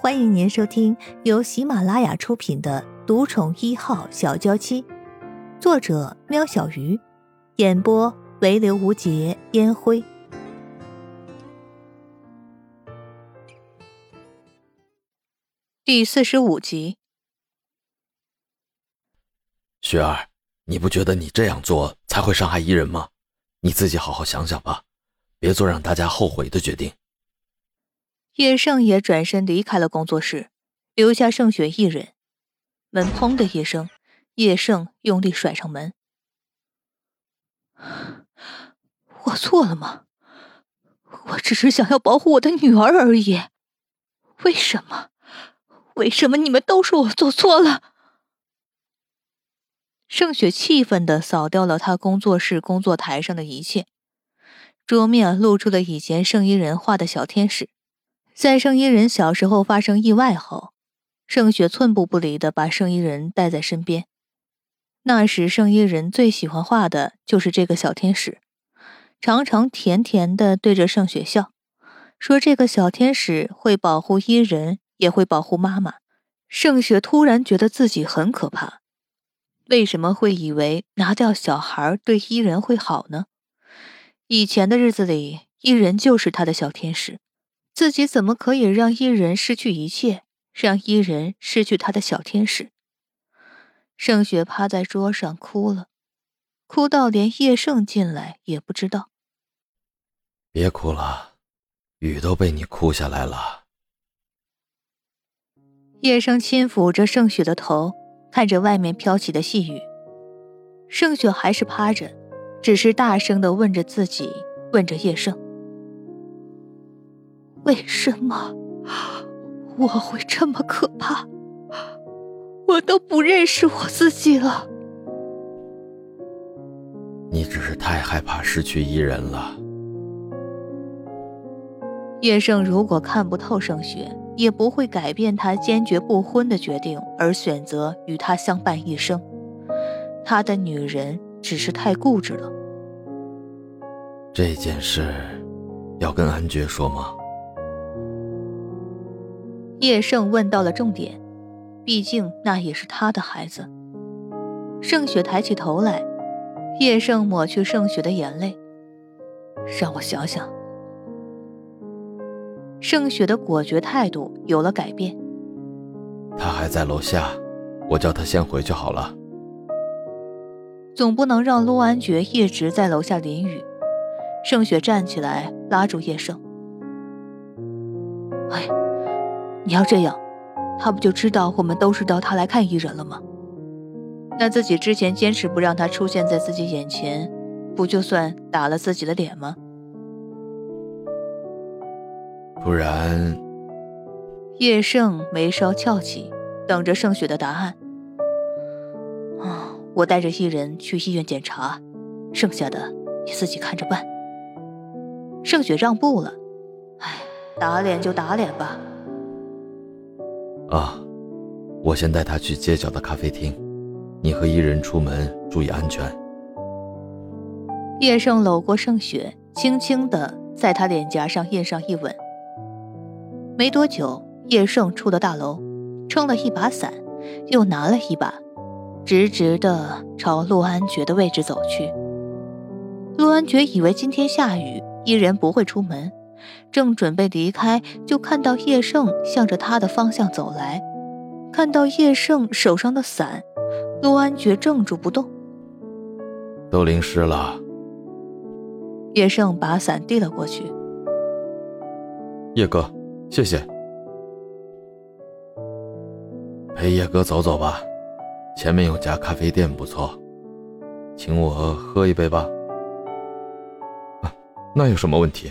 欢迎您收听由喜马拉雅出品的《独宠一号小娇妻》，作者：喵小鱼，演播：唯留无节烟灰。第四十五集。雪儿，你不觉得你这样做才会伤害伊人吗？你自己好好想想吧，别做让大家后悔的决定。叶盛也转身离开了工作室，留下盛雪一人。门砰的一声，叶盛用力甩上门。我错了吗？我只是想要保护我的女儿而已。为什么？为什么你们都说我做错了？盛雪气愤的扫掉了他工作室工作台上的一切，桌面露出了以前圣衣人画的小天使。在圣衣人小时候发生意外后，盛雪寸步不离的把圣衣人带在身边。那时，圣衣人最喜欢画的就是这个小天使，常常甜甜的对着盛雪笑，说这个小天使会保护伊人，也会保护妈妈。盛雪突然觉得自己很可怕，为什么会以为拿掉小孩对伊人会好呢？以前的日子里，伊人就是他的小天使。自己怎么可以让伊人失去一切，让伊人失去他的小天使？盛雪趴在桌上哭了，哭到连叶盛进来也不知道。别哭了，雨都被你哭下来了。叶盛轻抚着盛雪的头，看着外面飘起的细雨。盛雪还是趴着，只是大声的问着自己，问着叶盛。为什么我会这么可怕？我都不认识我自己了。你只是太害怕失去一人了。叶盛如果看不透盛雪，也不会改变他坚决不婚的决定，而选择与他相伴一生。他的女人只是太固执了。这件事要跟安觉说吗？叶盛问到了重点，毕竟那也是他的孩子。盛雪抬起头来，叶盛抹去盛雪的眼泪，让我想想。盛雪的果决态度有了改变。他还在楼下，我叫他先回去好了。总不能让陆安觉一直在楼下淋雨。盛雪站起来，拉住叶盛。你要这样，他不就知道我们都是到他来看艺人了吗？那自己之前坚持不让他出现在自己眼前，不就算打了自己的脸吗？不然，叶盛眉梢翘起，等着盛雪的答案。啊，我带着伊人去医院检查，剩下的你自己看着办。盛雪让步了，哎，打脸就打脸吧。啊，我先带他去街角的咖啡厅，你和伊人出门注意安全。叶盛搂过盛雪，轻轻的在她脸颊上印上一吻。没多久，叶盛出了大楼，撑了一把伞，又拿了一把，直直的朝陆安觉的位置走去。陆安觉以为今天下雨，伊人不会出门。正准备离开，就看到叶盛向着他的方向走来。看到叶盛手上的伞，陆安觉怔住不动。都淋湿了。叶盛把伞递了过去。叶哥，谢谢。陪叶哥走走吧，前面有家咖啡店不错，请我喝一杯吧。啊，那有什么问题？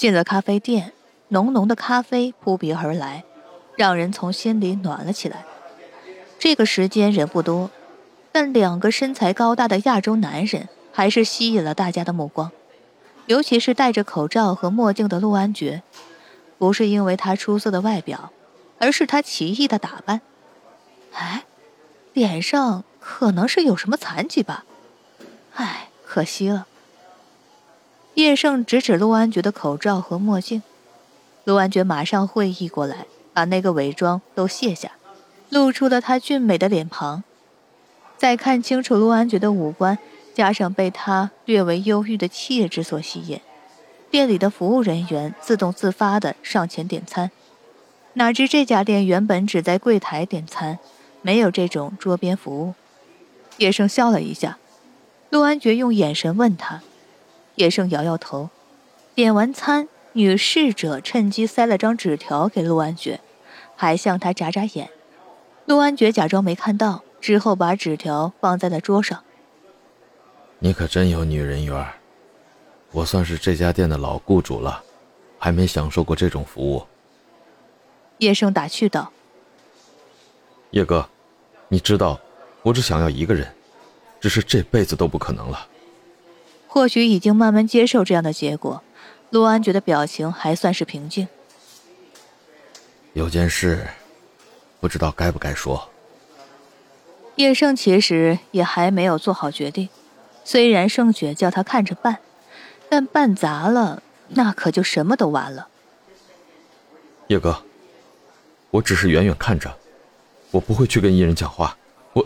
进了咖啡店，浓浓的咖啡扑鼻而来，让人从心里暖了起来。这个时间人不多，但两个身材高大的亚洲男人还是吸引了大家的目光，尤其是戴着口罩和墨镜的陆安觉，不是因为他出色的外表，而是他奇异的打扮。哎，脸上可能是有什么残疾吧？哎，可惜了。叶盛指指陆安觉的口罩和墨镜，陆安觉马上会意过来，把那个伪装都卸下，露出了他俊美的脸庞。再看清楚陆安觉的五官，加上被他略为忧郁的气质所吸引，店里的服务人员自动自发的上前点餐。哪知这家店原本只在柜台点餐，没有这种桌边服务。叶盛笑了一下，陆安觉用眼神问他，叶盛摇摇头。点完餐，女侍者趁机塞了张纸条给陆安觉，还向他眨眨眼。陆安觉假装没看到。之后，把纸条放在了桌上。你可真有女人缘，我算是这家店的老雇主了，还没享受过这种服务。叶盛打趣道：“叶哥，你知道，我只想要一个人，只是这辈子都不可能了。”或许已经慢慢接受这样的结果，陆安觉的表情还算是平静。有件事，不知道该不该说。叶盛其实也还没有做好决定，虽然盛雪叫他看着办，但办砸了，那可就什么都完了。叶哥，我只是远远看着，我不会去跟伊人讲话。我，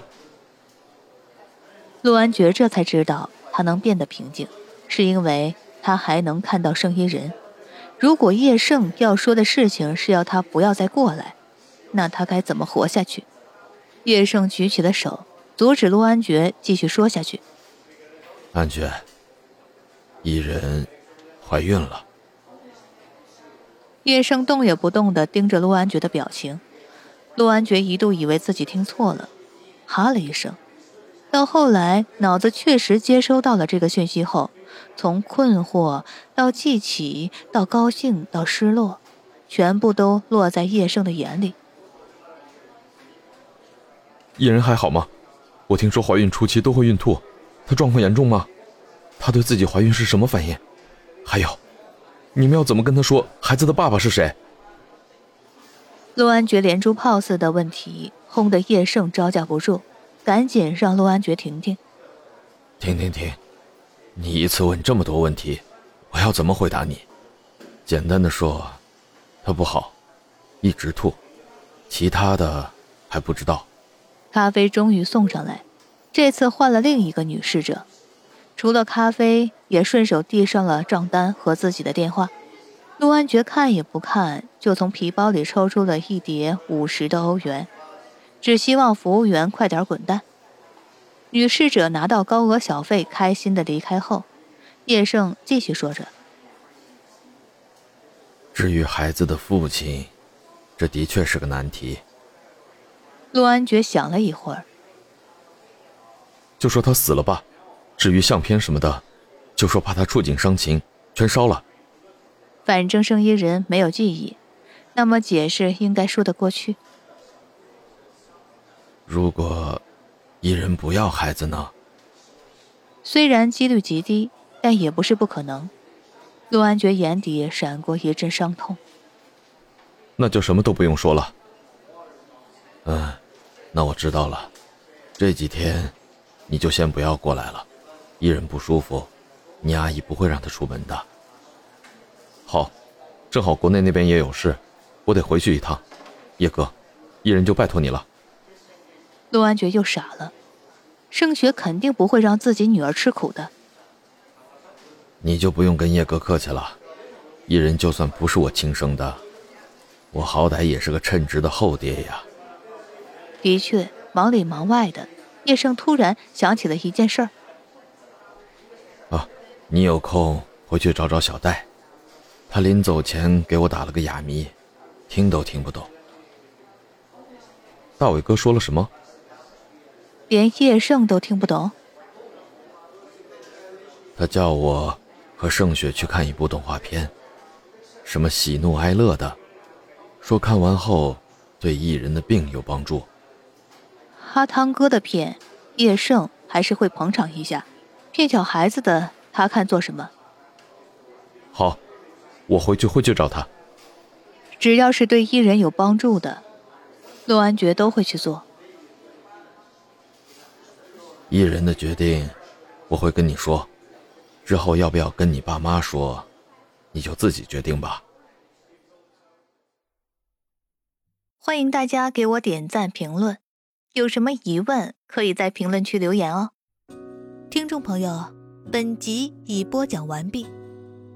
陆安觉这才知道，他能变得平静，是因为他还能看到圣衣人。如果叶圣要说的事情是要他不要再过来，那他该怎么活下去？叶圣举起了手，阻止陆安觉继续说下去。安觉，伊人怀孕了。叶圣动也不动地盯着陆安觉的表情。陆安觉一度以为自己听错了，哈了一声。到后来，脑子确实接收到了这个讯息后，从困惑到记起，到高兴，到失落，全部都落在叶盛的眼里。叶人还好吗？我听说怀孕初期都会孕吐，她状况严重吗？她对自己怀孕是什么反应？还有，你们要怎么跟她说孩子的爸爸是谁？陆安觉连珠炮似的问题轰得叶盛招架不住，赶紧让陆安觉停停。停停停！你一次问这么多问题，我要怎么回答你？简单的说，他不好，一直吐，其他的还不知道。咖啡终于送上来，这次换了另一个女侍者，除了咖啡，也顺手递上了账单和自己的电话。陆安觉看也不看，就从皮包里抽出了一叠五十的欧元，只希望服务员快点滚蛋。女侍者拿到高额小费，开心的离开后，叶盛继续说着：“至于孩子的父亲，这的确是个难题。”陆安觉想了一会儿，就说他死了吧。至于相片什么的，就说怕他触景伤情，全烧了。反正生意人没有记忆，那么解释应该说得过去。如果一人不要孩子呢？虽然几率极低，但也不是不可能。陆安觉眼底闪过一阵伤痛。那就什么都不用说了。嗯。那我知道了，这几天你就先不要过来了，一人不舒服，你阿姨不会让他出门的。好，正好国内那边也有事，我得回去一趟。叶哥，一人就拜托你了。陆安觉又傻了，盛雪肯定不会让自己女儿吃苦的。你就不用跟叶哥客气了，伊人就算不是我亲生的，我好歹也是个称职的后爹呀。的确，忙里忙外的，叶盛突然想起了一件事儿。啊，你有空回去找找小戴，他临走前给我打了个哑谜，听都听不懂。大伟哥说了什么？连叶盛都听不懂。他叫我和盛雪去看一部动画片，什么喜怒哀乐的，说看完后对艺人的病有帮助。阿汤哥的片，叶盛还是会捧场一下。骗小孩子的，他看做什么？好，我回去会去找他。只要是对艺人有帮助的，陆安觉都会去做。艺人的决定我会跟你说。之后要不要跟你爸妈说你就自己决定吧。欢迎大家给我点赞评论。有什么疑问可以在评论区留言哦。听众朋友本集已播讲完毕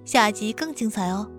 下集更精彩哦。